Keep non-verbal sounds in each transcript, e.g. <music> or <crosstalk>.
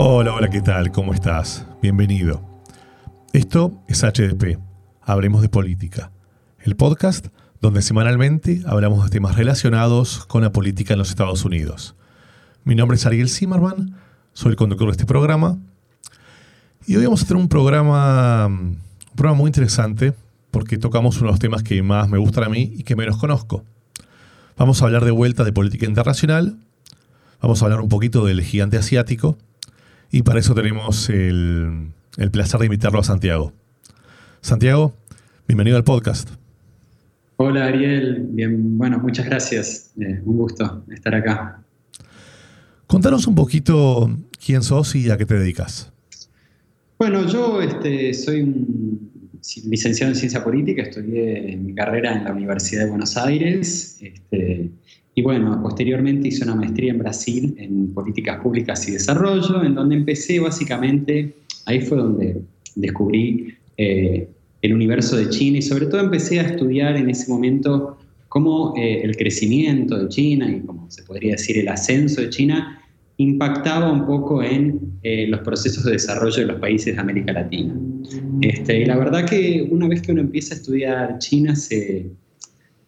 Hola, hola, ¿qué tal? ¿Cómo estás? Bienvenido. Esto es HDP, Hablemos de Política, el podcast donde semanalmente hablamos de temas relacionados con la política en los Estados Unidos. Mi nombre es Ariel Zimmerman, soy el conductor de este programa y hoy vamos a tener un programa, un programa muy interesante porque tocamos uno de los temas que más me gustan a mí y que menos conozco. Vamos a hablar de vuelta de política internacional, vamos a hablar un poquito del gigante asiático y para eso tenemos el, placer de invitarlo a Santiago. Santiago, bienvenido al podcast. Hola Ariel, bien, bueno, muchas gracias. Eh, un gusto estar acá. Contanos un poquito quién sos y a qué te dedicas. Bueno, yo este, soy un licenciado en ciencia política, estudié mi carrera en la Universidad de Buenos Aires. Este, y bueno, posteriormente hice una maestría en Brasil en políticas públicas y desarrollo, en donde empecé básicamente, ahí fue donde descubrí eh, el universo de China y sobre todo empecé a estudiar en ese momento cómo eh, el crecimiento de China y como se podría decir el ascenso de China impactaba un poco en eh, los procesos de desarrollo de los países de América Latina. Este, y la verdad que una vez que uno empieza a estudiar China se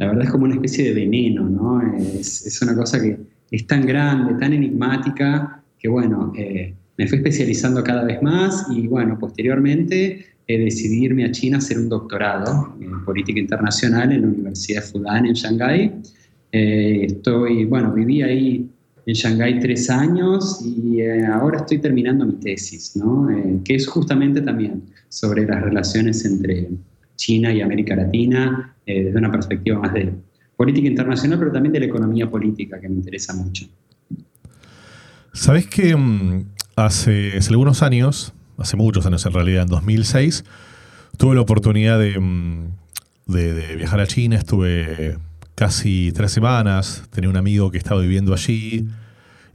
la verdad es como una especie de veneno, ¿no? Es, una cosa que es tan grande, tan enigmática, que bueno, eh, me fui especializando cada vez más y bueno, posteriormente eh, decidí irme a China a hacer un doctorado en política internacional en la Universidad Fudan en Shanghái. Eh, estoy, bueno, viví ahí en Shanghái tres años y eh, ahora estoy terminando mi tesis, ¿no? que es justamente también sobre las relaciones entre China y América Latina eh, desde una perspectiva más de política internacional, pero también de la economía política, que me interesa mucho. Sabes que mm, hace, algunos años, hace muchos años en realidad, en 2006, tuve la oportunidad mm, de, de, viajar a China, estuve casi tres semanas, tenía un amigo que estaba viviendo allí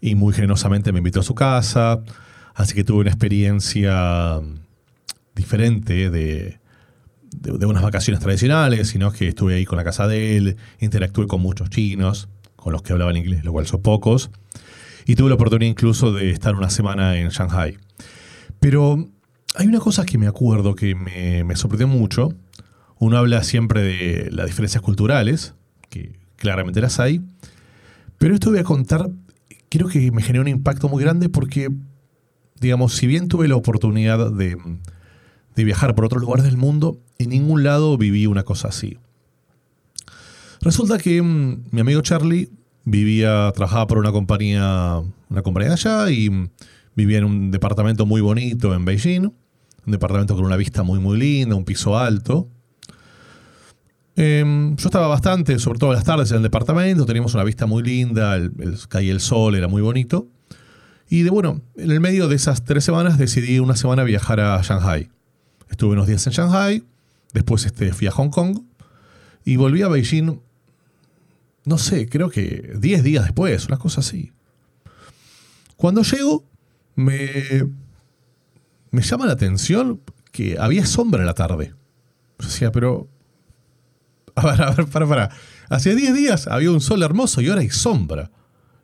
y muy generosamente me invitó a su casa, así que tuve una experiencia diferente de, de, unas vacaciones tradicionales, sino que estuve ahí con la casa de él, interactué con muchos chinos, con los que hablaban inglés, lo cual son pocos, y tuve la oportunidad incluso de estar una semana en Shanghai. Pero hay una cosa que me acuerdo que me, sorprendió mucho. Uno habla siempre de las diferencias culturales, que claramente las hay, pero esto voy a contar, creo que me generó un impacto muy grande porque, digamos, si bien tuve la oportunidad de, de viajar por otros lugares del mundo, en ningún lado viví una cosa así. Resulta que mm, mi amigo Charlie vivía, trabajaba por una compañía, una compañía de allá y mm, vivía en un departamento muy bonito en Beijing, un departamento con una vista muy muy linda, un piso alto. Em, yo estaba bastante, sobre todo las tardes en el departamento, teníamos una vista muy linda, el, caía el sol, era muy bonito. Y de bueno, en el medio de esas tres semanas decidí una semana viajar a Shanghai. Estuve unos días en Shanghai, Después este, fui a Hong Kong y volví a Beijing, no sé, creo que 10 días después, una cosa así. Cuando llego, me, me llama la atención que había sombra en la tarde. O sea, pero... <laughs> A ver, a ver, para, para. Hace 10 días había un sol hermoso y ahora hay sombra.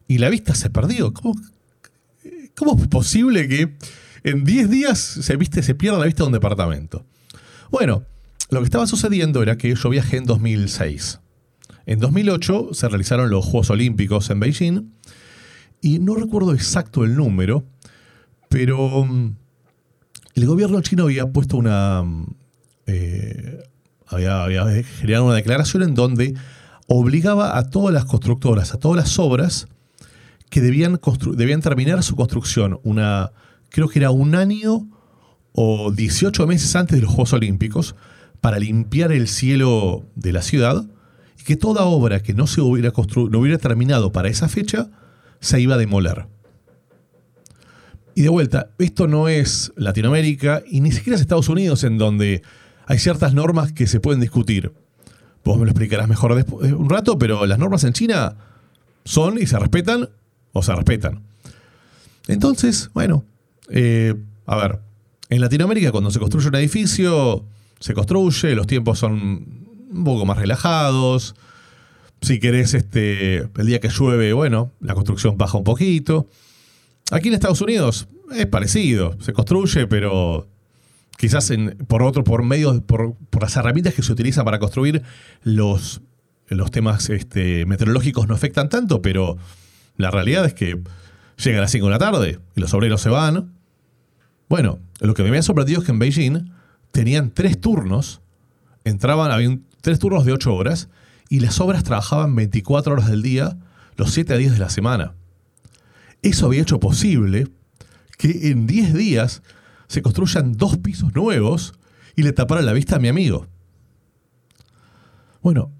Y la vista se perdió. ¿Cómo, cómo es posible que en 10 días se, viste, se pierda la vista de un departamento? Bueno, lo que estaba sucediendo era que yo viajé en 2006. En 2008 se realizaron los Juegos Olímpicos en Beijing y no recuerdo exacto el número, pero mm, el gobierno chino había puesto una... Mm, eh, había, generado una declaración en donde obligaba a todas las constructoras, a todas las obras, que debían, debían terminar su construcción una, creo que era un año o 18 meses antes de los Juegos Olímpicos, para limpiar el cielo de la ciudad y que toda obra que no se hubiera, no hubiera terminado para esa fecha se iba a demoler. Y de vuelta, esto no es Latinoamérica y ni siquiera es Estados Unidos en donde hay ciertas normas que se pueden discutir. Vos me lo explicarás mejor después, un rato, pero las normas en China son y se respetan o se respetan. Entonces, bueno, eh, a ver, en Latinoamérica cuando se construye un edificio se construye, los tiempos son un poco más relajados. Si querés, este, el día que llueve, bueno, la construcción baja un poquito. Aquí en Estados Unidos Es parecido, se construye, pero quizás por otro, por medio, por, las herramientas que se utilizan para construir, los, los temas este, meteorológicos no afectan tanto, pero la realidad es que llega a las 5 de la tarde y los obreros se van. Bueno, lo que me había sorprendido es que en Beijing tenían tres turnos, entraban, habían tres turnos de 8 horas, y las obras trabajaban 24 horas del día, los 7 días de la semana. Eso había hecho posible que en 10 días se construyan dos pisos nuevos y le taparan la vista a mi amigo. Bueno,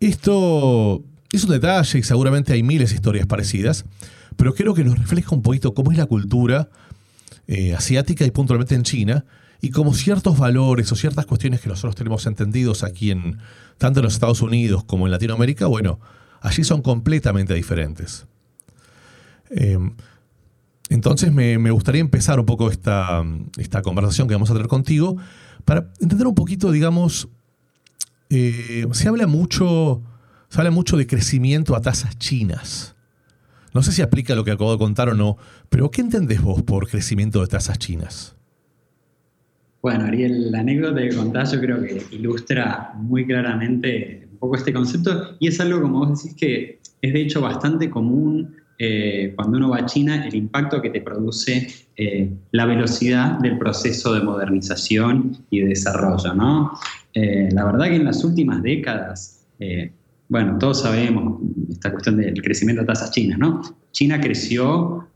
esto es un detalle y seguramente hay miles de historias parecidas, pero creo que nos refleja un poquito cómo es la cultura eh, asiática y puntualmente en China, y cómo ciertos valores o ciertas cuestiones que nosotros tenemos entendidos aquí en tanto en los Estados Unidos como en Latinoamérica, bueno, allí son completamente diferentes. Em, entonces me, gustaría empezar un poco esta, esta, conversación que vamos a tener contigo para entender un poquito, digamos, eh, se habla mucho, se habla mucho de crecimiento a tasas chinas. No sé si aplica lo que acabo de contar o no, pero ¿qué entendés vos por crecimiento de tasas chinas? Bueno, Ariel, la anécdota que contás yo creo que ilustra muy claramente un poco este concepto y es algo, como vos decís, que es de hecho bastante común eh, cuando uno va a China, el impacto que te produce eh, la velocidad del proceso de modernización y de desarrollo. ¿no? Eh, la verdad que en las últimas décadas, bueno, todos sabemos esta cuestión del crecimiento de tasas chinas, ¿no? China creció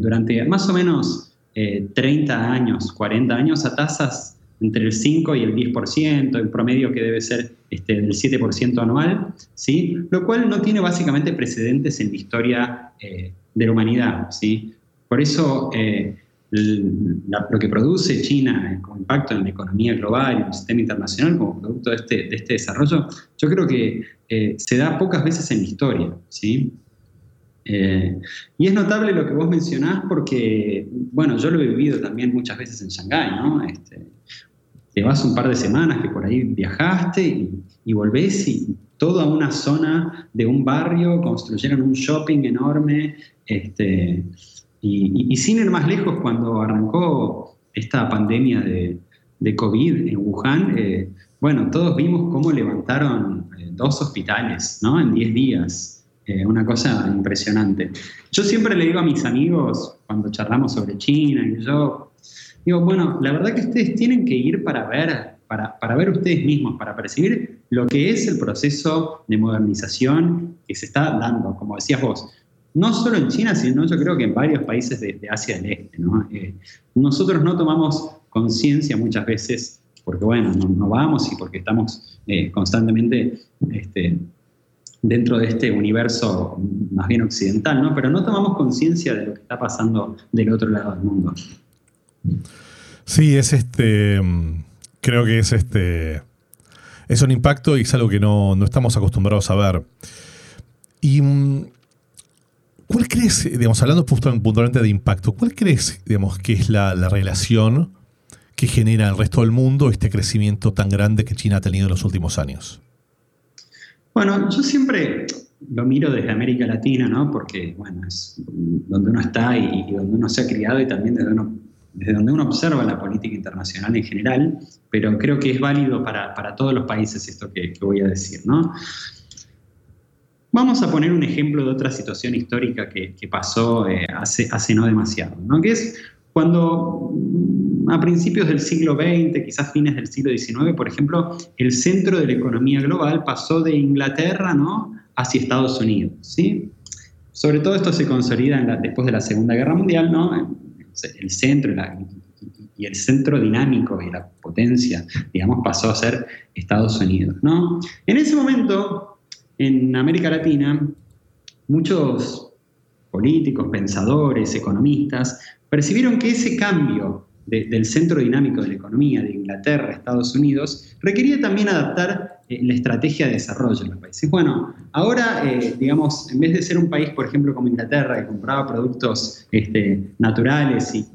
durante más o menos 30 años, 40 años a tasas entre el 5 y el 10%, en promedio que debe ser este, del 7% anual, ¿sí? lo cual no tiene básicamente precedentes en la historia eh, de la humanidad. Por eso eh, lo que produce China como impacto en la economía global en el sistema internacional como producto de este, de este desarrollo, yo creo que eh, se da pocas veces en la historia. Y es notable lo que vos mencionás porque, bueno, yo lo he vivido también muchas veces en Shanghái, ¿no? Este, te vas un par de semanas que por ahí viajaste y, volvés y toda una zona de un barrio construyeron un shopping enorme. Este, y, sin ir más lejos, cuando arrancó esta pandemia de, COVID en Wuhan, eh, bueno, todos vimos cómo levantaron eh, dos hospitales ¿no? en 10 días. Eh, una cosa impresionante. Yo siempre le digo a mis amigos, cuando charlamos sobre China, y yo Digo, bueno, la verdad que ustedes tienen que ir para ver, para, para ver ustedes mismos, para percibir lo que es el proceso de modernización que se está dando, como decías vos, no solo en China, sino yo creo que en varios países de, Asia del Este. Eh, nosotros no tomamos conciencia muchas veces, porque bueno, no, vamos y porque estamos eh, constantemente este, dentro de este universo más bien occidental, ¿no? pero no tomamos conciencia de lo que está pasando del otro lado del mundo. Sí, es este. Creo que es este. Es un impacto y es algo que no, estamos acostumbrados a ver. Y. ¿Cuál crees, digamos, hablando puntualmente de impacto, cuál crees, digamos, que es la, relación que genera el resto del mundo este crecimiento tan grande que China ha tenido en los últimos años? Bueno, yo siempre lo miro desde América Latina, ¿no? Porque, bueno, es donde uno está y, donde uno se ha criado y también desde donde uno observa la política internacional en general, pero creo que es válido para, para todos los países esto que, voy a decir. ¿no? Vamos a poner un ejemplo de otra situación histórica que, pasó eh, hace, hace no demasiado, ¿no? que es cuando a principios del siglo XX, quizás fines del siglo XIX, por ejemplo, el centro de la economía global pasó de Inglaterra ¿no? hacia Estados Unidos. ¿sí? Sobre todo esto se consolida después de la Segunda Guerra Mundial, ¿no? el centro y el centro dinámico y la potencia, digamos, pasó a ser Estados Unidos. ¿no? En ese momento, en América Latina, muchos políticos, pensadores, economistas, percibieron que ese cambio del centro dinámico de la economía de Inglaterra Estados Unidos requería también adaptar eh, la estrategia de desarrollo en los países. Bueno, ahora, eh, digamos, en vez de ser un país, por ejemplo, como Inglaterra, que compraba productos este, naturales y,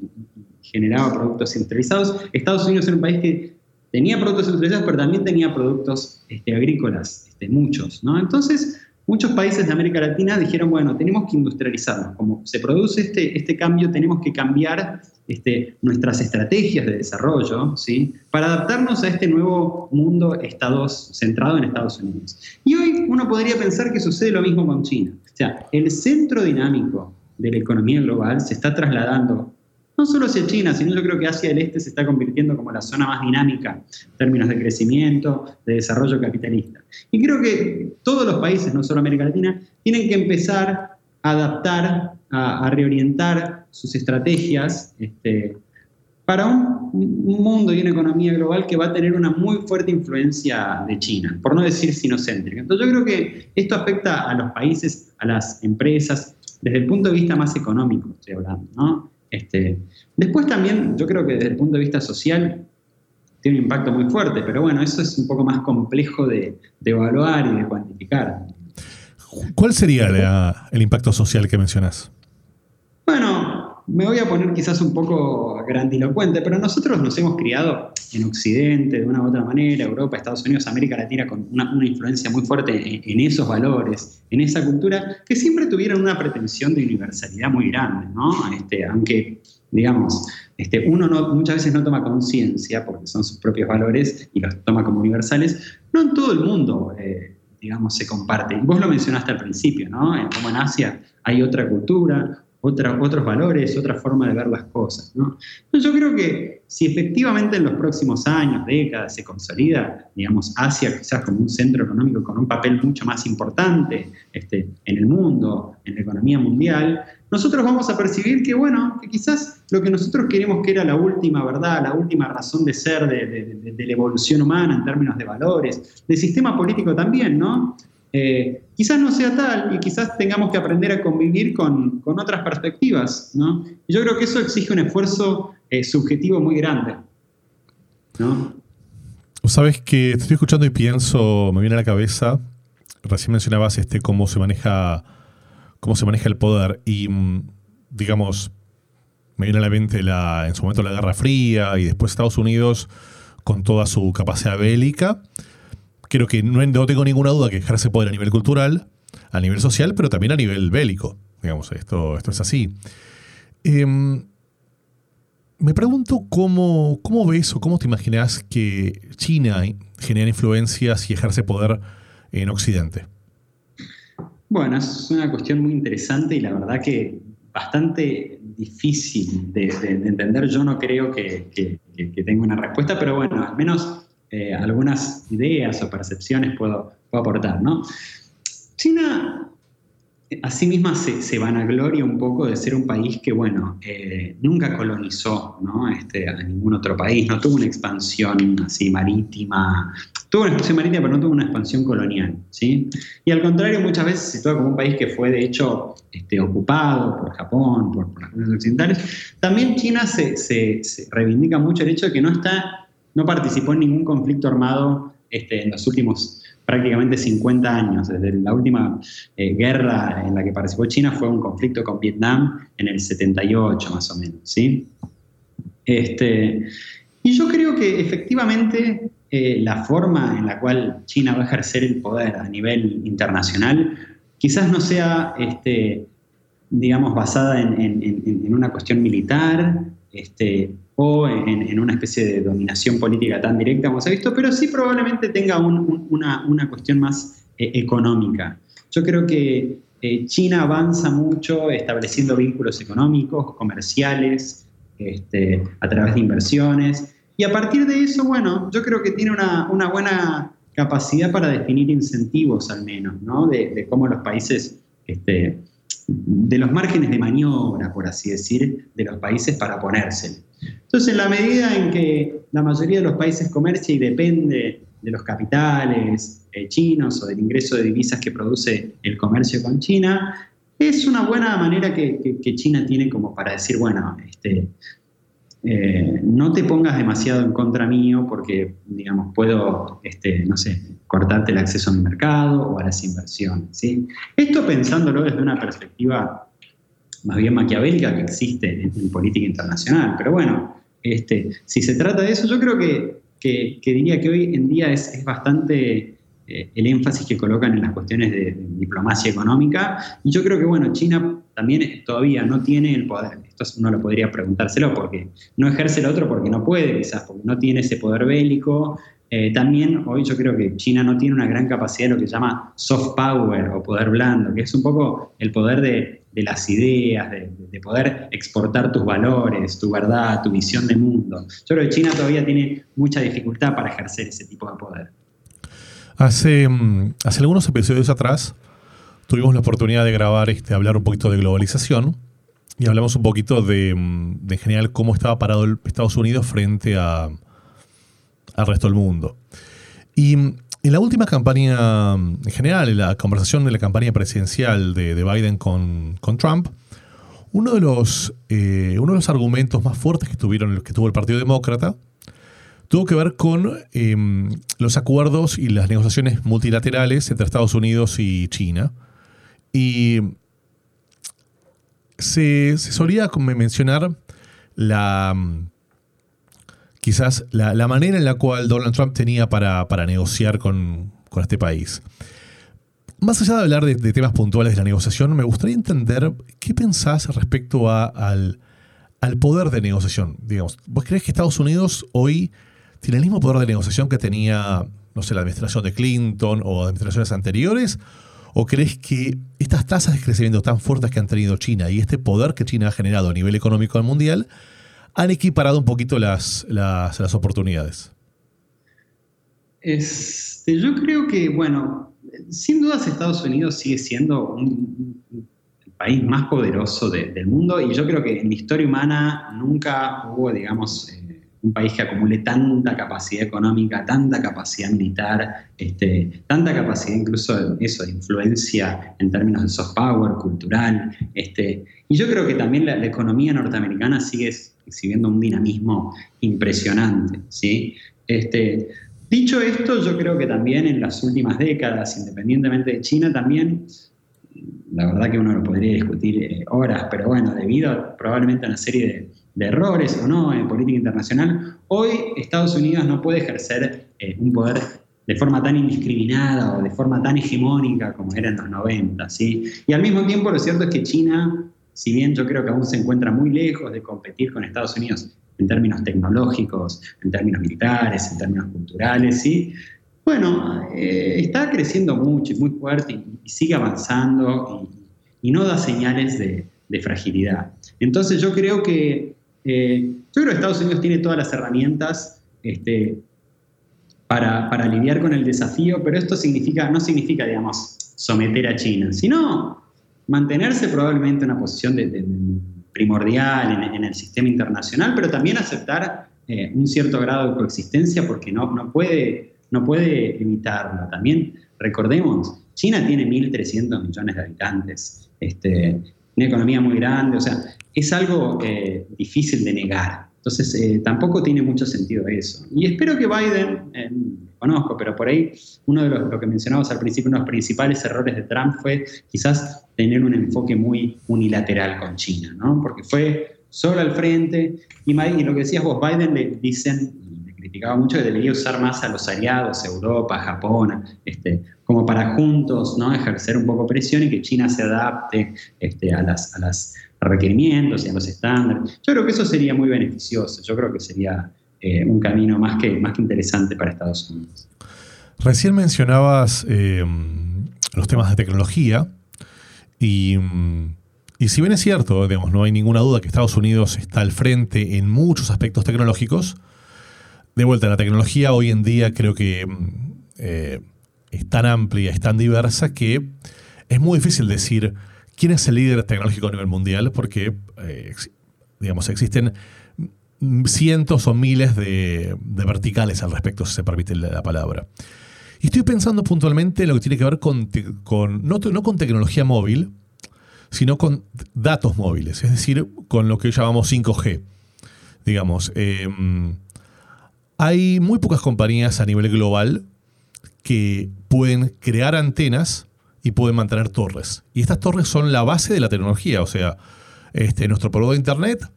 generaba productos industrializados, Estados Unidos era un país que tenía productos industrializados, pero también tenía productos este, agrícolas, este, muchos. ¿no? Entonces, muchos países de América Latina dijeron, bueno, tenemos que industrializarnos. Como se produce este, este cambio, tenemos que cambiar este, nuestras estrategias de desarrollo ¿sí? para adaptarnos a este nuevo mundo estados, centrado en Estados Unidos. Y hoy uno podría pensar que sucede lo mismo con China. O sea, el centro dinámico de la economía global se está trasladando no solo hacia China, sino yo creo que Asia del Este se está convirtiendo como la zona más dinámica en términos de crecimiento, de desarrollo capitalista. Y creo que todos los países, no solo América Latina, tienen que empezar a adaptar, a, reorientar sus estrategias este, para un, mundo y una economía global que va a tener una muy fuerte influencia de China, por no decir sinocéntrica. Entonces yo creo que esto afecta a los países, a las empresas, desde el punto de vista más económico, estoy hablando, ¿no? Este, después también, yo creo que desde el punto de vista social, tiene un impacto muy fuerte, pero bueno, eso es un poco más complejo de, evaluar y de cuantificar. ¿Cuál sería el impacto social que mencionas? Me voy a poner quizás un poco grandilocuente, pero nosotros nos hemos criado en Occidente de una u otra manera, Europa, Estados Unidos, América Latina, con una, influencia muy fuerte en, esos valores, en esa cultura, que siempre tuvieron una pretensión de universalidad muy grande, ¿no? Este, aunque, digamos, este, uno no, muchas veces no toma conciencia, porque son sus propios valores y los toma como universales, no en todo el mundo. Eh, digamos, se comparte. Vos lo mencionaste al principio, ¿no? Como en Asia hay otra cultura, otros valores, otra forma de ver las cosas. ¿no? Yo creo que si efectivamente en los próximos años, décadas, se consolida, digamos, Asia quizás como un centro económico con un papel mucho más importante este, en el mundo, en la economía mundial, nosotros vamos a percibir que, bueno, que quizás lo que nosotros queremos que era la última verdad, la última razón de ser de, de la evolución humana en términos de valores, del sistema político también, ¿no? Eh, quizás no sea tal y quizás tengamos que aprender a convivir con, otras perspectivas, ¿no? Y yo creo que eso exige un esfuerzo eh, subjetivo muy grande, ¿no? Sabes que estoy escuchando y pienso, me viene a la cabeza, recién mencionabas este cómo se maneja, cómo se maneja el poder y mm, digamos, me viene a la mente la, en su momento la Guerra Fría y después Estados Unidos con toda su capacidad bélica creo que no, tengo ninguna duda que ejerce poder a nivel cultural, a nivel social, pero también a nivel bélico. Digamos, esto, esto es así. Em, me pregunto cómo, cómo ves o cómo te imaginas que China genera influencias y ejerce poder en Occidente. Bueno, es una cuestión muy interesante y la verdad que bastante difícil de, entender. Yo no creo que, que, tenga una respuesta, pero bueno, al menos eh, algunas ideas o percepciones puedo, aportar. ¿no? China a sí misma se, se, vanagloria un poco de ser un país que, bueno, eh, nunca colonizó ¿no? este, a ningún otro país, no tuvo una expansión así marítima, tuvo una expansión marítima, pero no tuvo una expansión colonial. ¿sí? Y al contrario, muchas veces se sitúa como un país que fue, de hecho, este, ocupado por Japón, por, las naciones occidentales. También China se, se reivindica mucho el hecho de que no está no participó en ningún conflicto armado este, en los últimos prácticamente 50 años. Desde la última eh, guerra en la que participó China fue un conflicto con Vietnam en el 78 más o menos. ¿sí? Este, y yo creo que efectivamente eh, la forma en la cual China va a ejercer el poder a nivel internacional quizás no sea, este, digamos, basada en, en una cuestión militar, este, o en, una especie de dominación política tan directa como se ha visto, pero sí probablemente tenga una, cuestión más eh, económica. Yo creo que eh, China avanza mucho estableciendo vínculos económicos, comerciales, este, a través de inversiones, y a partir de eso, bueno, yo creo que tiene una, buena capacidad para definir incentivos al menos, ¿no? de, cómo los países este, de los márgenes de maniobra, por así decir, de los países para oponérsele. Entonces, en la medida en que la mayoría de los países comercia y depende de los capitales eh, chinos o del ingreso de divisas que produce el comercio con China, es una buena manera que, que China tiene como para decir, bueno, este, eh, no te pongas demasiado en contra mío porque, digamos, puedo, este, no sé, cortarte el acceso a mi mercado o a las inversiones. Esto pensándolo desde una perspectiva más bien maquiavélica que existe en, política internacional. Pero bueno, este, si se trata de eso, yo creo que, diría que hoy en día es, bastante eh, el énfasis que colocan en las cuestiones de, diplomacia económica. Y yo creo que, bueno, China también todavía no tiene el poder. Esto uno lo podría preguntárselo porque no ejerce el otro porque no puede, quizás, porque no tiene ese poder bélico. Eh, también hoy yo creo que China no tiene una gran capacidad de lo que se llama soft power o poder blando, que es un poco el poder de, las ideas, de, de, poder exportar tus valores, tu verdad, tu visión de mundo. Yo creo que China todavía tiene mucha dificultad para ejercer ese tipo de poder. Hace, mm, hace algunos episodios atrás tuvimos la oportunidad de grabar, este, hablar un poquito de globalización y hablamos un poquito de, mm, de en general cómo estaba parado el Estados Unidos frente a, al resto del mundo. Y mm, en la última campaña, en general, en la conversación de la campaña presidencial de, Biden con, Trump, uno de, los, eh, uno de los argumentos más fuertes que, tuvieron, que tuvo el Partido Demócrata tuvo que ver con em, los acuerdos y las negociaciones multilaterales entre Estados Unidos y China. Y se, solía mencionar la quizás la, manera en la cual Donald Trump tenía para, negociar con, este país. Más allá de hablar de, temas puntuales de la negociación, me gustaría entender qué pensás respecto al, al poder de negociación. Digamos, ¿vos crees que Estados Unidos hoy tiene el mismo poder de negociación que tenía, no sé, la administración de Clinton o administraciones anteriores? ¿O crees que estas tasas de crecimiento tan fuertes que han tenido China y este poder que China ha generado a nivel económico al mundial han equiparado un poquito las, las, oportunidades? Este, yo creo que, bueno, sin dudas Estados Unidos sigue siendo el país más poderoso del mundo y yo creo que en la historia humana nunca hubo, digamos, eh, un país que acumule tanta capacidad económica, tanta capacidad militar, este, tanta capacidad incluso de, eso, de influencia en términos de soft power, cultural. Este, y yo creo que también la, economía norteamericana sigue exhibiendo un dinamismo impresionante. ¿sí? Este, dicho esto, yo creo que también en las últimas décadas, independientemente de China, también la verdad que uno lo podría discutir eh, horas, pero bueno, debido probablemente a una serie de, de errores o no en política internacional, hoy Estados Unidos no puede ejercer eh, un poder de forma tan indiscriminada o de forma tan hegemónica como era en los 90. ¿sí? Y al mismo tiempo lo cierto es que China, si bien yo creo que aún se encuentra muy lejos de competir con Estados Unidos en términos tecnológicos, en términos militares, en términos culturales, ¿sí? Bueno, eh, está creciendo mucho y muy fuerte y, sigue avanzando y, no da señales de, fragilidad. Entonces yo creo que eh, yo creo que Estados Unidos tiene todas las herramientas este, para, lidiar con el desafío, pero esto significa, no significa, digamos, someter a China, sino mantenerse probablemente en una posición primordial en, el sistema internacional, pero también aceptar eh, un cierto grado de coexistencia porque no, no, puede, no puede evitarlo. También recordemos, China tiene 1.300 millones de habitantes, este, una economía muy grande, o sea, es algo eh, difícil de negar. Entonces, eh, tampoco tiene mucho sentido eso. Y espero que Biden, eh, conozco, pero por ahí uno de los lo que mencionamos al principio, uno de los principales errores de Trump fue quizás tener un enfoque muy unilateral con China, ¿no? Porque fue solo al frente. Y, lo que decías vos, Biden le dicen, criticaba mucho que debería usar más a los aliados, Europa, Japón, este, como para juntos ¿no? ejercer un poco presión y que China se adapte este, a las, a las requerimientos y a los estándares. Yo creo que eso sería muy beneficioso, yo creo que sería eh, un camino más que, más que interesante para Estados Unidos. Recién mencionabas eh, los temas de tecnología y, y, si bien es cierto, digamos, no hay ninguna duda que Estados Unidos está al frente en muchos aspectos tecnológicos, de vuelta, la tecnología hoy en día creo que eh, es tan amplia, es tan diversa que es muy difícil decir quién es el líder tecnológico a nivel mundial, porque, eh, digamos, existen cientos o miles de, verticales al respecto, si se permite la, palabra. Y estoy pensando puntualmente en lo que tiene que ver con, no, con tecnología móvil, sino con datos móviles, es decir, con lo que llamamos 5G. Digamos, em, hay muy pocas compañías a nivel global que pueden crear antenas y pueden mantener torres. Y estas torres son la base de la tecnología. O sea, este, nuestro proveedor de Internet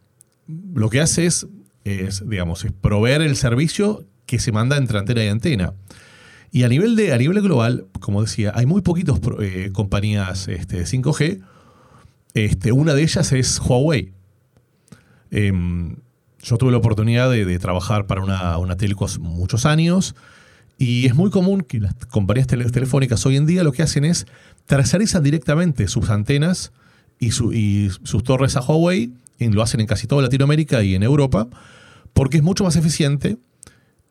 lo que hace es, digamos, es proveer el servicio que se manda entre antena y antena. Y a nivel, de, a nivel global, como decía, hay muy poquitas eh, compañías este, de 5G. Este, una de ellas es Huawei. Em, yo tuve la oportunidad de, trabajar para una, una telcos muchos años y es muy común que las compañías telefónicas hoy en día lo que hacen es tercerizan directamente sus antenas y, sus torres a Huawei, y lo hacen en casi toda Latinoamérica y en Europa, porque es mucho más eficiente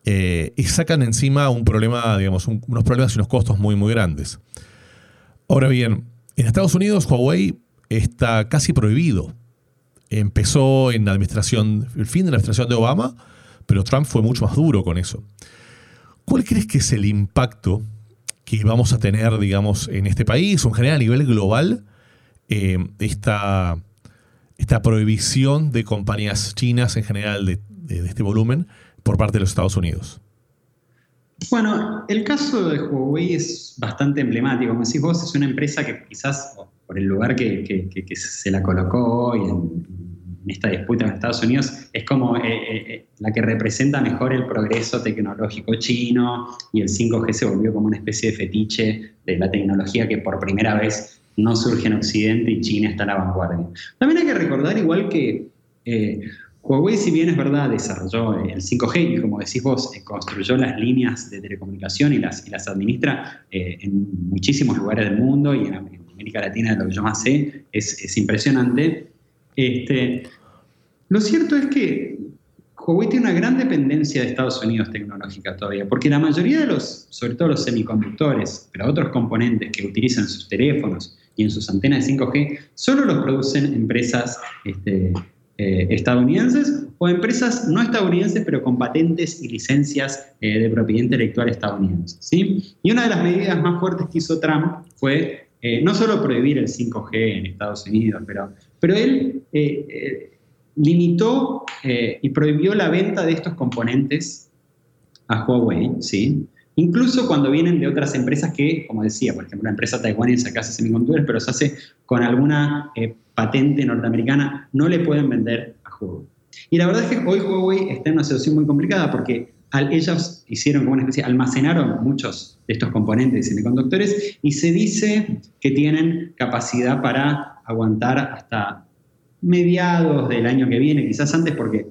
eh, y sacan encima un problema, digamos, unos problemas y unos costos muy, muy grandes. Ahora bien, en Estados Unidos Huawei está casi prohibido. Empezó en la administración, el fin de la administración de Obama, pero Trump fue mucho más duro con eso. ¿Cuál crees que es el impacto que vamos a tener, digamos, en este país o en general a nivel global eh, esta, esta prohibición de compañías chinas en general de, este volumen por parte de los Estados Unidos? Bueno, el caso de Huawei es bastante emblemático. Como decís vos, es una empresa que quizás por el lugar que, se la colocó hoy en, esta disputa en Estados Unidos, es como eh, eh, la que representa mejor el progreso tecnológico chino y el 5G se volvió como una especie de fetiche de la tecnología que por primera vez no surge en Occidente y China está a la vanguardia. También hay que recordar igual que eh, Huawei, si bien es verdad, desarrolló el 5G y como decís vos, eh, construyó las líneas de telecomunicación y las, y las administra eh, en muchísimos lugares del mundo y en América Latina, de lo que yo más sé, es, impresionante. Este, lo cierto es que Huawei tiene una gran dependencia de Estados Unidos tecnológica todavía, porque la mayoría de los, sobre todo los semiconductores, pero otros componentes que utilizan sus teléfonos, y en sus antenas de 5G solo los producen empresas este, eh, estadounidenses o empresas no estadounidenses pero con patentes y licencias eh, de propiedad intelectual estadounidenses. ¿sí? Y una de las medidas más fuertes que hizo Trump fue eh, no solo prohibir el 5G en Estados Unidos, pero, pero él limitó y prohibió la venta de estos componentes a Huawei, ¿sí? Incluso cuando vienen de otras empresas que, como decía, por ejemplo, una empresa taiwanesa que hace semiconductores, pero se hace con alguna eh, patente norteamericana, no le pueden vender a Huawei. Y la verdad es que hoy Huawei está en una situación muy complicada porque al, ellos hicieron como una especie, almacenaron muchos de estos componentes de semiconductores y se dice que tienen capacidad para aguantar hasta mediados del año que viene, quizás antes porque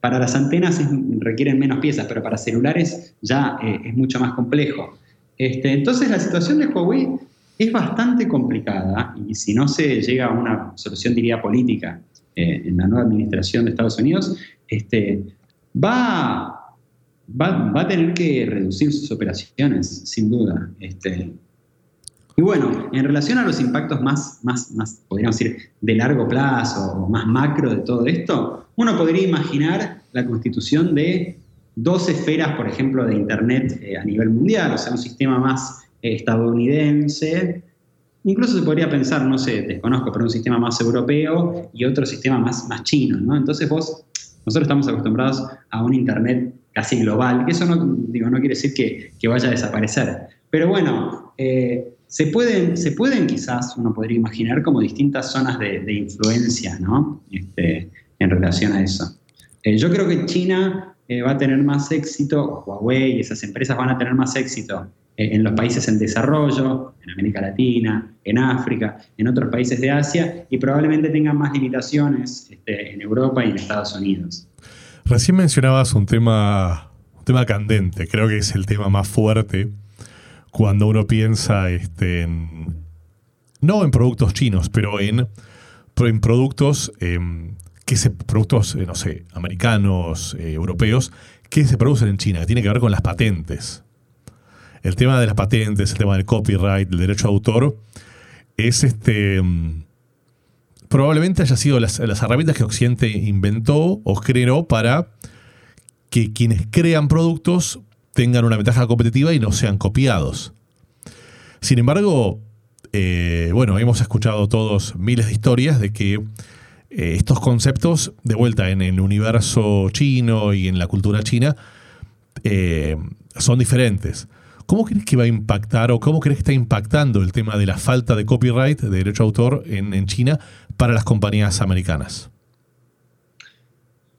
para las antenas requieren menos piezas, pero para celulares ya eh, es mucho más complejo. Este, entonces la situación de Huawei es bastante complicada y si no se llega a una solución, diría, política eh, en la nueva administración de Estados Unidos, este, va, va, a tener que reducir sus operaciones, sin duda. Este, y bueno, en relación a los impactos más, más, más, podríamos decir, de largo plazo o más macro de todo esto, uno podría imaginar la constitución de dos esferas, por ejemplo, de Internet eh, a nivel mundial, o sea, un sistema más eh, estadounidense, incluso se podría pensar, no sé, desconozco, pero un sistema más europeo y otro sistema más, más chino, ¿no? Entonces vos, nosotros estamos acostumbrados a un Internet casi global, que eso no, digo, no quiere decir que, que vaya a desaparecer, pero bueno, eh, se pueden, se pueden quizás, uno podría imaginar como distintas zonas de, influencia, ¿no? Este, en relación a eso. Eh, yo creo que China eh, va a tener más éxito, Huawei y esas empresas van a tener más éxito eh, en los países en desarrollo, en América Latina, en África, en otros países de Asia, y probablemente tengan más limitaciones este, en Europa y en Estados Unidos. Recién mencionabas un tema, un tema candente, creo que es el tema más fuerte cuando uno piensa este, en, no en productos chinos, pero en, en productos, em, que se, productos eh, no sé, americanos, eh, europeos, que se producen en China, que tiene que ver con las patentes. El tema de las patentes, el tema del copyright, del derecho de autor, es este. Em, probablemente haya sido las, las herramientas que Occidente inventó o creó para que quienes crean productos tengan una ventaja competitiva y no sean copiados. Sin embargo, eh, bueno, hemos escuchado todos miles de historias de que eh, estos conceptos, de vuelta en el universo chino y en la cultura china, eh, son diferentes. ¿Cómo crees que va a impactar o cómo crees que está impactando el tema de la falta de copyright, de derecho a autor en China para las compañías americanas?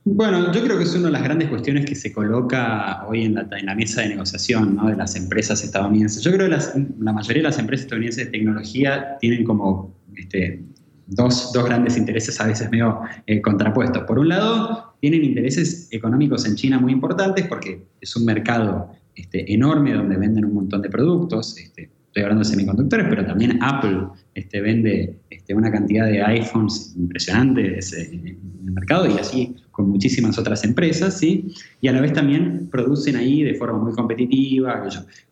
Bueno, yo creo que es una de las grandes cuestiones que se coloca hoy en la, mesa de negociación de las empresas estadounidenses. Yo creo que la mayoría de las empresas estadounidenses de tecnología tienen como este, dos, grandes intereses a veces medio eh, contrapuestos. Por un lado, tienen intereses económicos en China muy importantes porque es un mercado este, enorme donde venden un montón de productos. Este, estoy hablando de semiconductores, pero también Apple este, vende este, una cantidad de iPhones impresionantes en el mercado y así con muchísimas otras empresas, ¿sí? Y a la vez también producen ahí de forma muy competitiva,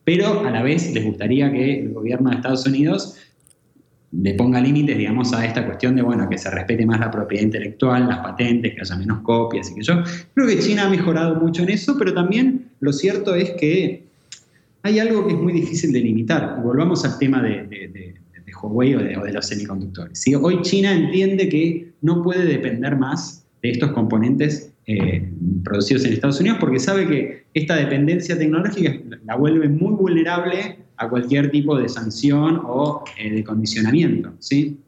pero a la vez les gustaría que el gobierno de Estados Unidos le ponga límites, digamos, a esta cuestión de, bueno, que se respete más la propiedad intelectual, las patentes, que haya menos copias y que yo. Creo que China ha mejorado mucho en eso, pero también lo cierto es que hay algo que es muy difícil de limitar. volvamos al tema de, Huawei o de, los semiconductores. Hoy China entiende que no puede depender más de estos componentes eh, producidos en Estados Unidos porque sabe que esta dependencia tecnológica la vuelve muy vulnerable a cualquier tipo de sanción o eh, de condicionamiento. ¿sí?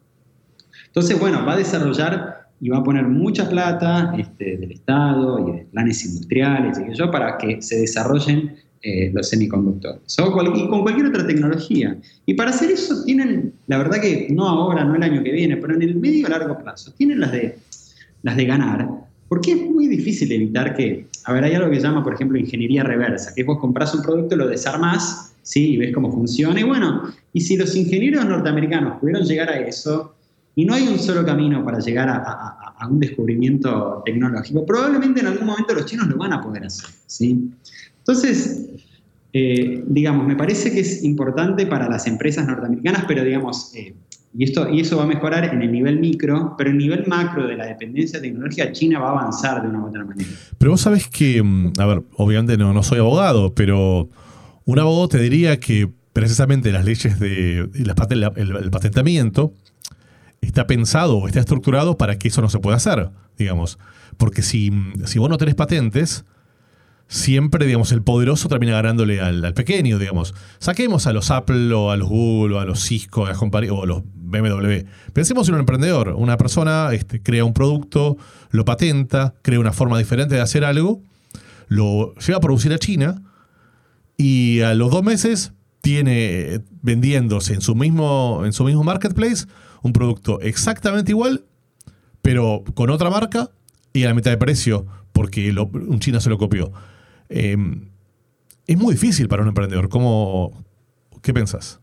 Entonces, bueno, va a desarrollar y va a poner mucha plata este, del Estado y de planes industriales y yo para que se desarrollen eh, los semiconductores o y con cualquier otra tecnología. Y para hacer eso tienen, la verdad que no ahora, no el año que viene, pero en el medio a largo plazo, tienen las de, las de ganar, porque es muy difícil evitar que, a ver, hay algo que se llama, por ejemplo, ingeniería reversa, que vos compras un producto, lo desarmás, ¿sí? Y ves cómo funciona. Y bueno, y si los ingenieros norteamericanos pudieron llegar a eso, y no hay un solo camino para llegar a, a un descubrimiento tecnológico, probablemente en algún momento los chinos lo van a poder hacer, ¿sí? Entonces, eh, digamos, me parece que es importante para las empresas norteamericanas, pero digamos, eh, y, esto, y eso va a mejorar en el nivel micro, pero en el nivel macro de la dependencia tecnológica, China va a avanzar de una u otra manera. Pero vos sabés que, mm, a ver, obviamente no, no soy abogado, pero un abogado te diría que precisamente las leyes de el, el, patentamiento está pensado o está estructurado para que eso no se pueda hacer, digamos. Porque si, si vos no tenés patentes, siempre, digamos, el poderoso termina ganándole al, pequeño, digamos. Saquemos a los Apple o a los Google o a los Cisco o a los BMW. Pensemos en un emprendedor. Una persona este, crea un producto, lo patenta, crea una forma diferente de hacer algo, lo lleva a producir a China y a los dos meses tiene vendiéndose en su mismo, en su mismo marketplace un producto exactamente igual, pero con otra marca y a la mitad de precio porque un chino se lo copió. Em, es muy difícil para un emprendedor. ¿Cómo, ¿Qué pensás?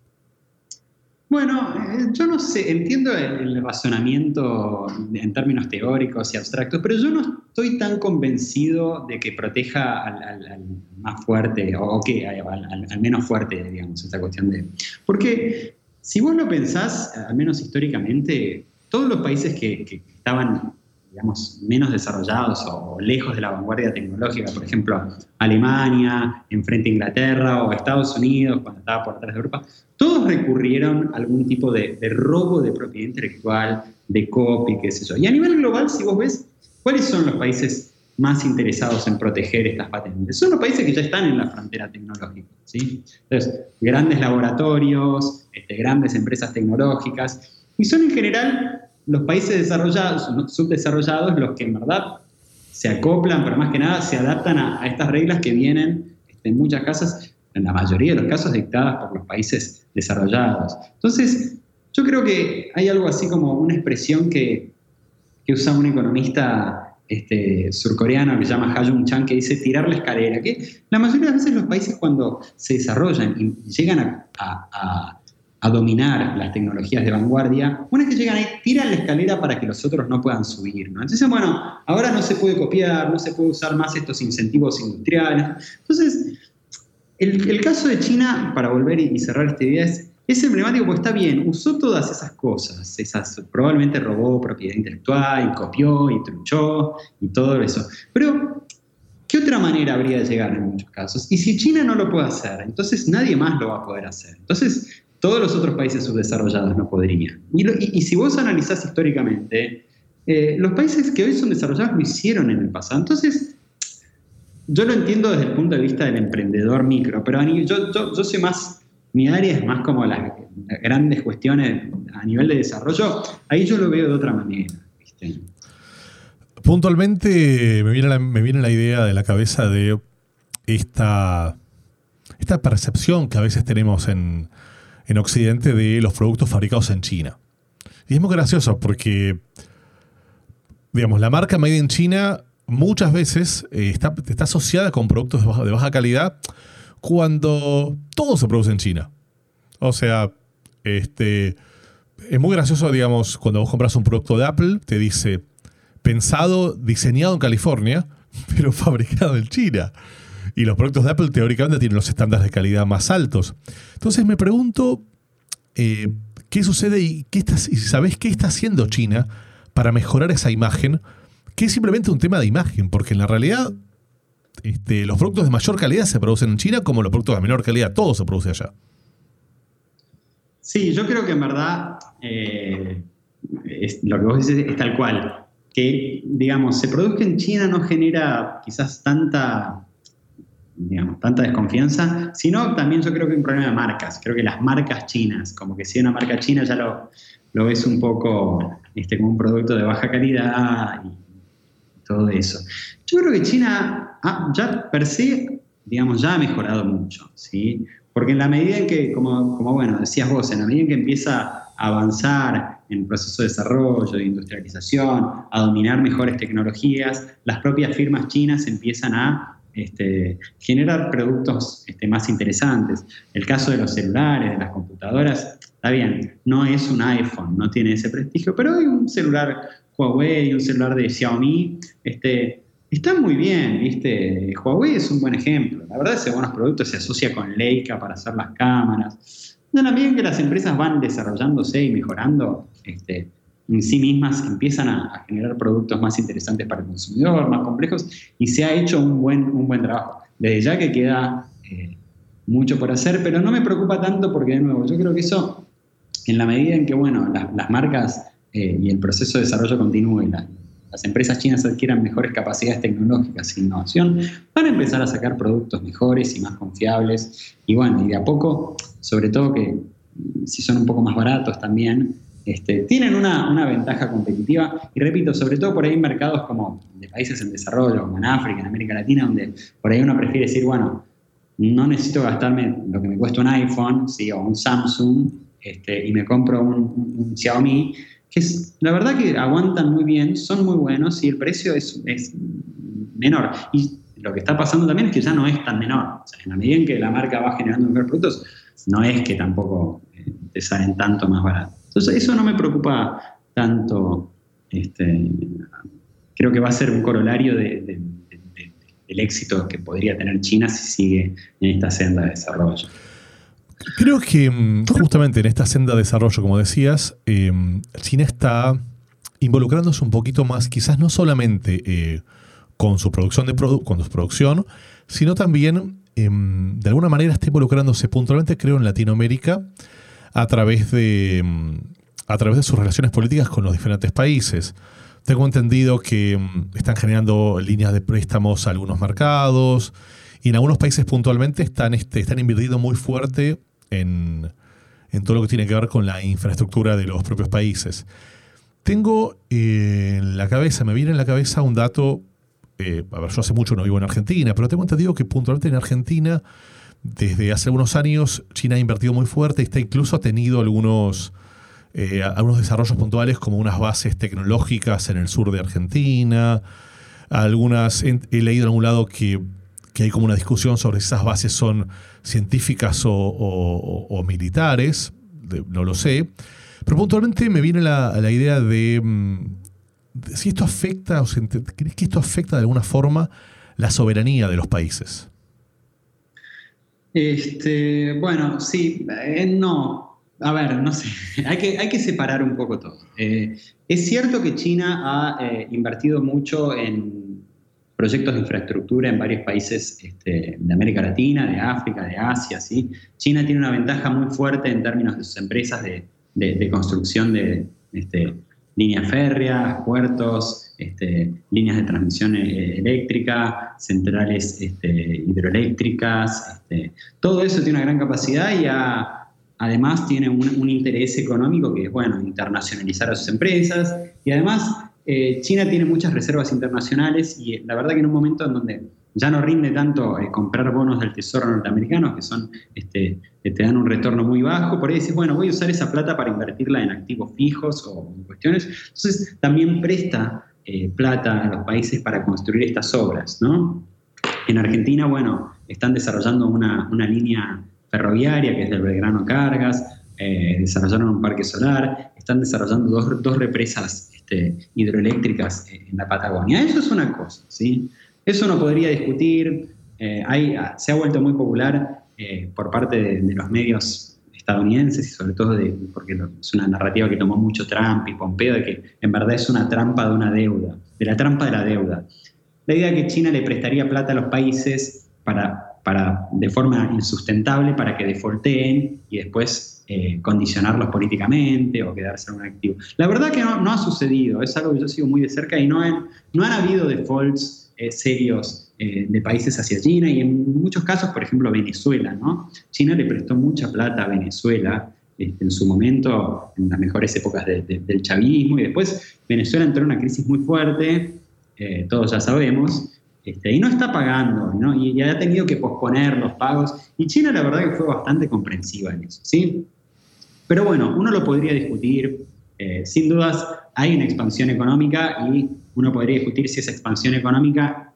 Bueno, eh, yo no sé, entiendo el, razonamiento en términos teóricos y abstractos, pero yo no estoy tan convencido de que proteja al, más fuerte o que al, menos fuerte, digamos, esta cuestión de... Porque si vos lo pensás, al menos históricamente, todos los países que estaban digamos, menos desarrollados o lejos de la vanguardia tecnológica, por ejemplo, Alemania, enfrente a Inglaterra o Estados Unidos, cuando estaba por atrás de Europa, todos recurrieron a algún tipo de, robo de propiedad intelectual, de copy, qué sé yo. Y a nivel global, si vos ves, ¿cuáles son los países más interesados en proteger estas patentes? Son los países que ya están en la frontera tecnológica. ¿sí? Entonces, grandes laboratorios, este, grandes empresas tecnológicas, y son en general los países desarrollados, subdesarrollados, los que en verdad se acoplan, pero más que nada se adaptan a, estas reglas que vienen este, en muchas casas, en la mayoría de los casos dictadas por los países desarrollados. Entonces, yo creo que hay algo así como una expresión que, que usa un economista este, surcoreano que se llama Ha Jung Chang, que dice tirar la escalera, que la mayoría de las veces los países cuando se desarrollan y llegan a dominar las tecnologías de vanguardia, una vez que llegan ahí, tiran la escalera para que los otros no puedan subir. Entonces, bueno, ahora no se puede copiar, no se puede usar más estos incentivos industriales. Entonces, el, caso de China, para volver y cerrar esta idea, es, es emblemático porque está bien, usó todas esas cosas, esas, probablemente robó propiedad intelectual, y copió, y truchó, y todo eso. Pero, ¿qué otra manera habría de llegar en muchos casos? Y si China no lo puede hacer, entonces nadie más lo va a poder hacer. Entonces, todos los otros países subdesarrollados no podrían. Y, si vos analizás históricamente, eh, los países que hoy son desarrollados lo hicieron en el pasado. Entonces, yo lo entiendo desde el punto de vista del emprendedor micro, pero yo, yo, soy más, mi área es más como las grandes cuestiones a nivel de desarrollo, ahí yo lo veo de otra manera. Puntualmente me viene, la, me viene la idea de la cabeza de esta, esta percepción que a veces tenemos en, en Occidente de los productos fabricados en China. Y es muy gracioso porque, digamos, la marca Made in China muchas veces eh, está, está, asociada con productos de baja, de baja, calidad cuando todo se produce en China. O sea, este, es muy gracioso, digamos, cuando vos compras un producto de Apple, te dice pensado, diseñado en California, <laughs> pero fabricado en China. Y los productos de Apple teóricamente tienen los estándares de calidad más altos. Entonces me pregunto, eh, ¿qué sucede y, qué está, y sabés qué está haciendo China para mejorar esa imagen? Que es simplemente un tema de imagen, porque en la realidad este, los productos de mayor calidad se producen en China como los productos de menor calidad, todo se produce allá. Sí, yo creo que en verdad eh, lo que vos dices es tal cual. Que, digamos, se produzca en China no genera quizás tanta, tanta desconfianza, sino también yo creo que un problema de marcas. Creo que las marcas chinas, como que si una marca china ya lo, ves un poco este, como un producto de baja calidad y todo eso. Yo creo que China ya per se, digamos, ya ha mejorado mucho, ¿sí? Porque en la medida en que, como, como bueno, decías vos, en la medida en que empieza a avanzar en el proceso de desarrollo, de industrialización, a dominar mejores tecnologías, las propias firmas chinas empiezan a este, generar productos este, más interesantes. El caso de los celulares, de las computadoras, está bien, no es un iPhone, no tiene ese prestigio, pero hay un celular Huawei, un celular de Xiaomi, este, Está muy bien, ¿viste? Huawei es un buen ejemplo. La verdad, ese buenos productos se asocia con Leica para hacer las cámaras. También que las empresas van desarrollándose y mejorando este, en sí mismas, empiezan a, generar productos más interesantes para el consumidor, más complejos, y se ha hecho un buen, un buen trabajo. Desde ya que queda eh, mucho por hacer, pero no me preocupa tanto porque, de nuevo, yo creo que eso, en la medida en que, bueno, las, marcas eh, y el proceso de desarrollo continúe, la, las empresas chinas adquieran mejores capacidades tecnológicas e innovación, van a empezar a sacar productos mejores y más confiables. Y bueno, y de a poco, sobre todo que si son un poco más baratos también, este, tienen una, ventaja competitiva. Y repito, sobre todo por ahí en mercados como de países en desarrollo, como en África, en América Latina, donde por ahí uno prefiere decir, bueno, no necesito gastarme lo que me cuesta un iPhone ¿sí? o un Samsung este, y me compro un, Xiaomi que la verdad que aguantan muy bien, son muy buenos y el precio es, menor. Y lo que está pasando también es que ya no es tan menor. en la medida en que la marca va generando mejores productos, no es que tampoco eh, te salen tanto más barato. Entonces, eso no me preocupa tanto. Este, creo que va a ser un corolario del éxito que podría tener China si sigue en esta senda de desarrollo. Creo que mm, justamente en esta senda de desarrollo, como decías, em, China está involucrándose un poquito más, quizás no solamente eh, con su producción de con su producción, sino también em, de alguna manera está involucrándose puntualmente, creo, en Latinoamérica a través de em, a través de sus relaciones políticas con los diferentes países. Tengo entendido que están generando líneas de préstamos a algunos mercados y en algunos países puntualmente están, este, están invirtiendo muy fuerte en, todo lo que tiene que ver con la infraestructura de los propios países. Tengo eh, en la cabeza, me viene en la cabeza un dato, eh, a ver, yo hace mucho no vivo en Argentina, pero tengo entendido que puntualmente en Argentina, desde hace algunos años, China ha invertido muy fuerte y está incluso ha tenido algunos, eh, algunos desarrollos puntuales como unas bases tecnológicas en el sur de Argentina. Algunas, he leído en algún lado que que hay como una discusión sobre si esas bases son científicas o, militares, no lo sé. Pero puntualmente me viene la, idea de, mm, si esto afecta, o ¿crees que esto afecta de alguna forma la soberanía de los países? Este, bueno, sí, eh, no. A ver, no sé, <laughs> hay que, hay que separar un poco todo. Eh, es cierto que China ha eh, invertido mucho en proyectos de infraestructura en varios países este, de América Latina, de África, de Asia. ¿sí? China tiene una ventaja muy fuerte en términos de sus empresas de, construcción de este, líneas férreas, puertos, este, líneas de transmisión eh, eléctrica, centrales hidroeléctricas. todo eso tiene una gran capacidad y además tiene un, interés económico que es, bueno, internacionalizar a sus empresas y además eh, China tiene muchas reservas internacionales y la verdad que en un momento en donde ya no rinde tanto eh, comprar bonos del Tesoro norteamericano, que son, este, te dan un retorno muy bajo, por ahí dices, bueno, voy a usar esa plata para invertirla en activos fijos o en cuestiones. Entonces, también presta eh, plata a los países para construir estas obras, ¿no? En Argentina, bueno, están desarrollando una, línea ferroviaria que es del Belgrano Cargas, eh, desarrollaron un parque solar, están desarrollando dos, dos represas este, hidroeléctricas en la Patagonia. Eso es una cosa, ¿sí? Eso no podría discutir, eh, se ha vuelto muy popular eh, por parte de, los medios estadounidenses y sobre todo de, porque es una narrativa que tomó mucho Trump y Pompeo de que en verdad es una trampa de una deuda, de la trampa de la deuda. La idea de que China le prestaría plata a los países para, para, de forma insustentable para que defaulteen y después eh, condicionarlos políticamente o quedarse en un activo. La verdad que no, ha sucedido, es algo que yo sigo muy de cerca y no, no han habido defaults eh, serios eh, de países hacia China y en muchos casos, por ejemplo, Venezuela. China le prestó mucha plata a Venezuela este, en su momento, en las mejores épocas del chavismo, y después Venezuela entró en una crisis muy fuerte, eh, todos ya sabemos, este, y no está pagando, ¿no? Y, ha tenido que posponer los pagos, y China la verdad que fue bastante comprensiva en eso, ¿sí? Pero bueno, uno lo podría discutir, sin dudas hay una expansión económica y uno podría discutir si esa expansión económica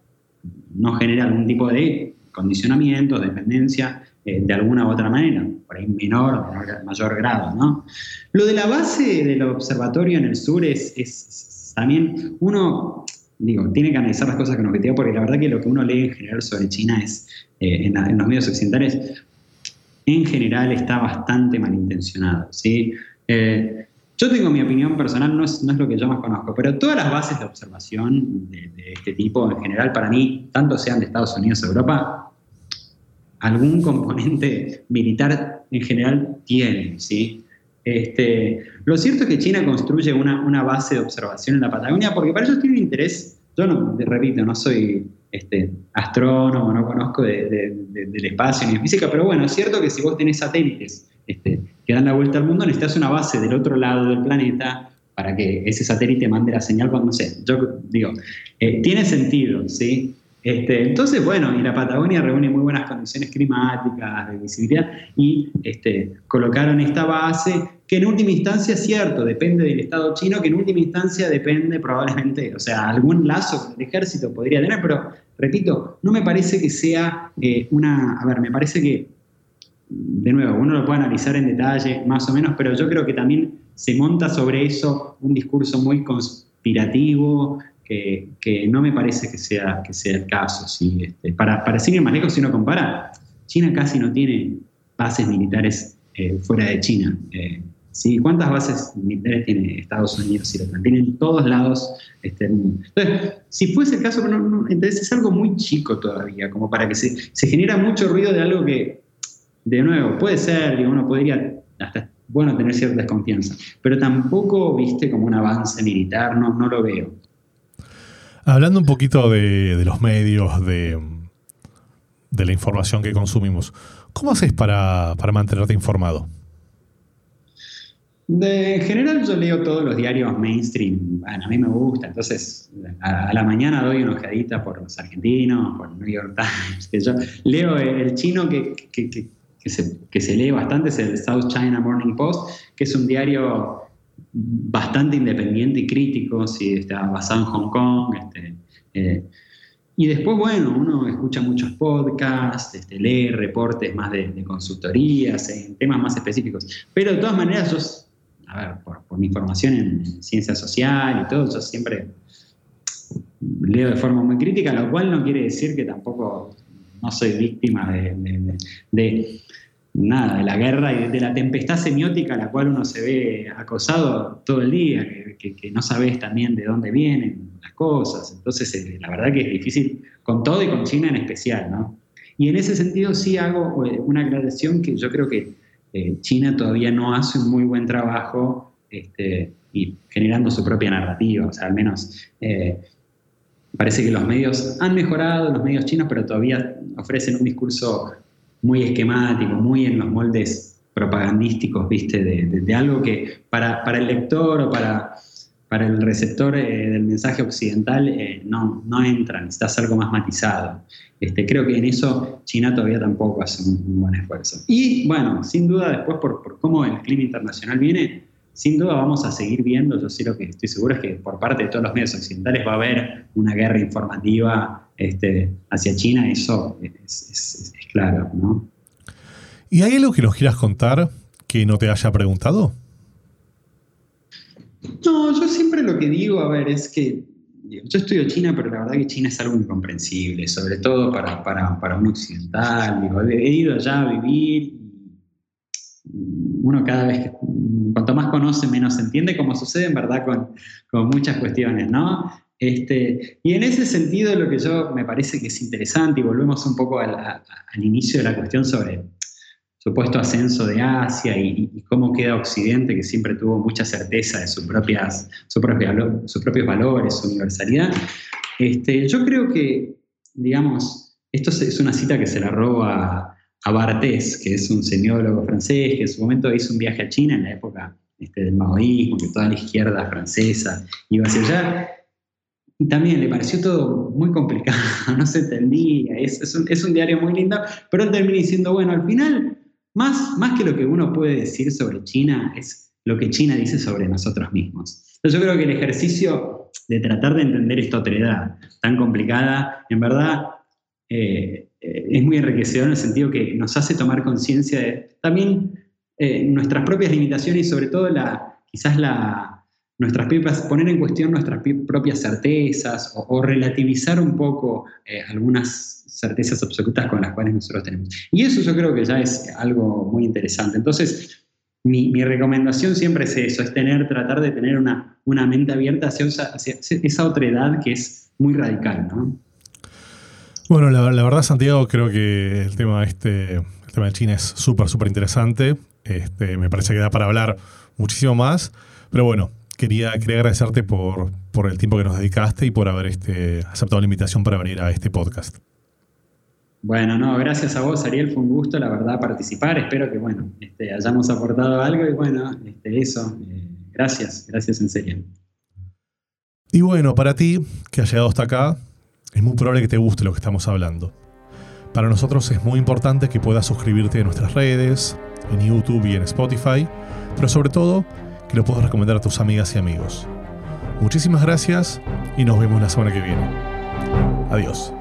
no genera algún tipo de condicionamiento, dependencia, eh, de alguna u otra manera, por ahí menor o mayor grado. ¿no? Lo de la base del observatorio en el sur es, también, uno, digo, tiene que analizar las cosas con objetivo, porque la verdad que lo que uno lee en general sobre China es, eh, en, los medios occidentales, en general está bastante malintencionado. ¿sí? Eh, yo tengo mi opinión personal, no es, no es lo que yo más conozco, pero todas las bases de observación de, este tipo, en general, para mí, tanto sean de Estados Unidos o Europa, algún <laughs> componente militar en general tienen, ¿sí? Este, lo cierto es que China construye una, una, base de observación en la Patagonia porque para ellos tiene un interés, yo no, repito, no soy este, astrónomo, no conozco del espacio ni de física, pero bueno, es cierto que si vos tenés satélites este, que dan la vuelta al mundo, necesitas una base del otro lado del planeta para que ese satélite mande la señal cuando, no sé, yo digo, eh, tiene sentido, ¿sí? Este, entonces, bueno, y la Patagonia reúne muy buenas condiciones climáticas, de visibilidad, y este, colocaron esta base que en última instancia es cierto, depende del Estado chino, que en última instancia depende probablemente, o sea, algún lazo con el ejército podría tener, pero repito, no me parece que sea eh, una, a ver, me parece que de nuevo, uno lo puede analizar en detalle, más o menos, pero yo creo que también se monta sobre eso un discurso muy conspirativo, que, no me parece que sea, que sea el caso. Este, para, para seguir más lejos, si uno compara, China casi no tiene bases militares eh, fuera de China. Eh, ¿Cuántas bases militares tiene Estados Unidos y lo Tienen todos lados este, Entonces, si fuese el caso, entonces es algo muy chico todavía, como para que se, se genera mucho ruido de algo que de nuevo, puede ser, que uno podría, hasta bueno tener cierta desconfianza, pero tampoco, viste, como un avance militar, no, no lo veo. Hablando un poquito de, los medios, de, de, la información que consumimos, ¿cómo haces para, mantenerte informado? en general yo leo todos los diarios mainstream, bueno, a mí me gusta, entonces a, la mañana doy una ojeadita por los argentinos, por New York Times, que yo leo el, chino que, que se, lee bastante es el South China Morning Post, que es un diario bastante independiente y crítico, si está basado en Hong Kong. Este, eh, y después, bueno, uno escucha muchos podcasts, este, lee reportes más de, consultorías, en temas más específicos. Pero de todas maneras, yo, a ver, por, mi formación en ciencia social y todo, yo siempre leo de forma muy crítica, lo cual no quiere decir que tampoco no soy víctima de, nada, de la guerra y de la tempestad semiótica a la cual uno se ve acosado todo el día, que, no sabes también de dónde vienen las cosas. Entonces, eh, la verdad que es difícil, con todo y con China en especial, ¿no? Y en ese sentido sí hago eh, una aclaración que yo creo que eh, China todavía no hace un muy buen trabajo este, y generando su propia narrativa, o sea, al menos parece que los medios han mejorado, los medios chinos, pero todavía ofrecen un discurso muy esquemático, muy en los moldes propagandísticos, ¿viste? De, algo que para, para, el lector o para, para el receptor eh, del mensaje occidental eh, no, no entra, necesitas algo más matizado. Este, creo que en eso China todavía tampoco hace un, buen esfuerzo. Y bueno, sin duda después por, por, cómo el clima internacional viene, sin duda vamos a seguir viendo, yo sí lo que estoy seguro es que por parte de todos los medios occidentales va a haber una guerra informativa este, hacia China, eso es, es, es claro, ¿no? ¿Y hay algo que nos quieras contar que no te haya preguntado? No, yo siempre lo que digo, a ver, es que yo estudio China, pero la verdad que China es algo incomprensible, sobre todo para, para, un occidental. he ido allá a vivir uno cada vez que, cuanto más conoce, menos entiende, como sucede en verdad con, con muchas cuestiones, ¿no? Este, y en ese sentido lo que yo me parece que es interesante, y volvemos un poco al, al inicio de la cuestión sobre supuesto ascenso de Asia y, cómo queda Occidente, que siempre tuvo mucha certeza de sus, propias, sus propios valores, su universalidad. Este, yo creo que, digamos, esto es una cita que se la roba a Bartés, que es un semiólogo francés, que en su momento hizo un viaje a China en la época este, del maoísmo, que toda la izquierda francesa iba hacia allá. Y también le pareció todo muy complicado, <laughs> no se entendía, es, es, un, es un diario muy lindo, pero él termina diciendo, bueno, al final más, más que lo que uno puede decir sobre China, es lo que China dice sobre nosotros mismos. Entonces yo creo que el ejercicio de tratar de entender esta otredad tan complicada, en verdad eh, eh, es muy enriquecedor en el sentido que nos hace tomar conciencia de también eh, nuestras propias limitaciones y sobre todo la, quizás la, nuestras propias, poner en cuestión nuestras propias certezas o, relativizar un poco algunas certezas absolutas con las cuales nosotros tenemos. Y eso yo creo que ya es algo muy interesante. Entonces, mi, recomendación siempre es eso, es tener, tratar de tener una, una mente abierta hacia, esa otra edad que es muy radical, ¿no? Bueno, la, verdad, Santiago, creo que el tema, este, el tema de China es súper, súper interesante. Este, me parece que da para hablar muchísimo más. Pero bueno, quería, quería agradecerte por, por el tiempo que nos dedicaste y por haber este, aceptado la invitación para venir a este podcast. Bueno, no, gracias a vos, Ariel, fue un gusto, la verdad, participar. Espero que, bueno, este, hayamos aportado algo y, bueno, este, eso, eh, gracias, gracias en serio. Y bueno, para ti, que has llegado hasta acá, es muy probable que te guste lo que estamos hablando. Para nosotros es muy importante que puedas suscribirte a nuestras redes, en YouTube y en Spotify, pero sobre todo que lo puedas recomendar a tus amigas y amigos. Muchísimas gracias y nos vemos la semana que viene. Adiós.